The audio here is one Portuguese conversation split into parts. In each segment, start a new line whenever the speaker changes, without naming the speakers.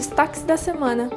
Destaques da semana.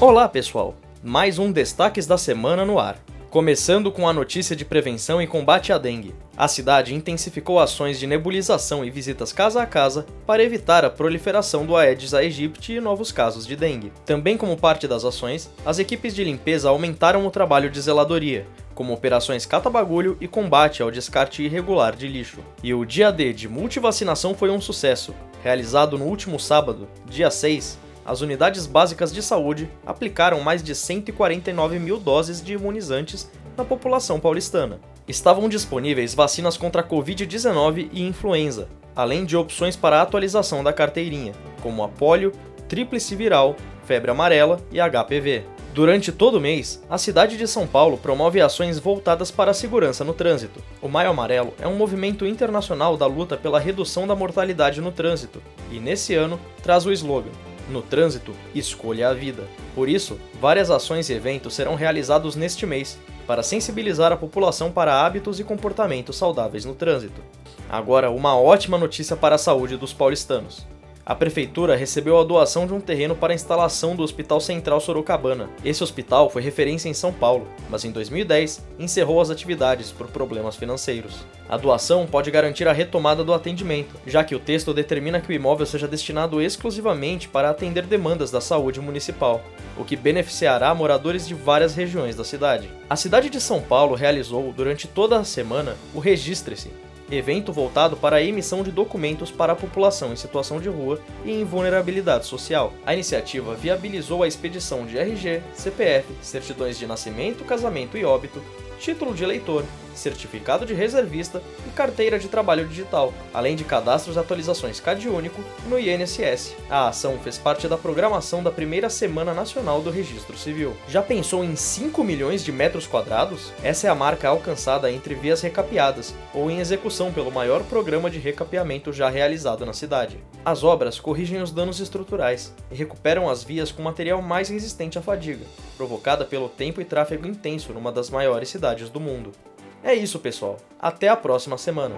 Olá, pessoal! Mais um Destaques da Semana no ar. Começando com a notícia de prevenção e combate à dengue. A cidade intensificou ações de nebulização e visitas casa a casa para evitar a proliferação do Aedes aegypti e novos casos de dengue. Também como parte das ações, as equipes de limpeza aumentaram o trabalho de zeladoria, como operações cata-bagulho e combate ao descarte irregular de lixo. E o dia D de multivacinação foi um sucesso. Realizado no último sábado, dia 6, as unidades básicas de saúde aplicaram mais de 149 mil doses de imunizantes na população paulistana. Estavam disponíveis vacinas contra a Covid-19 e influenza, além de opções para atualização da carteirinha, como a polio, tríplice viral, febre amarela e HPV. Durante todo o mês, a cidade de São Paulo promove ações voltadas para a segurança no trânsito. O Maio Amarelo é um movimento internacional da luta pela redução da mortalidade no trânsito, e nesse ano traz o slogan no trânsito, escolha a vida. Por isso, várias ações e eventos serão realizados neste mês para sensibilizar a população para hábitos e comportamentos saudáveis no trânsito. Agora, uma ótima notícia para a saúde dos paulistanos a prefeitura recebeu a doação de um terreno para a instalação do Hospital Central Sorocabana. Esse hospital foi referência em São Paulo, mas em 2010 encerrou as atividades por problemas financeiros. A doação pode garantir a retomada do atendimento, já que o texto determina que o imóvel seja destinado exclusivamente para atender demandas da saúde municipal, o que beneficiará moradores de várias regiões da cidade. A cidade de São Paulo realizou, durante toda a semana, o Registre-se, evento voltado para a emissão de documentos para a população em situação de rua e em vulnerabilidade social. A iniciativa viabilizou a expedição de RG, CPF, certidões de nascimento, casamento e óbito, título de eleitor, certificado de reservista e carteira de trabalho digital, além de cadastros e atualizações CadÚnico no INSS. A ação fez parte da programação da primeira Semana Nacional do Registro Civil. Já pensou em 5 milhões de metros quadrados? Essa é a marca alcançada entre vias recapeadas ou em execução pelo maior programa de recapeamento já realizado na cidade. As obras corrigem os danos estruturais e recuperam as vias com material mais resistente à fadiga, provocada pelo tempo e tráfego intenso numa das maiores cidades do mundo. É isso, pessoal. Até a próxima semana.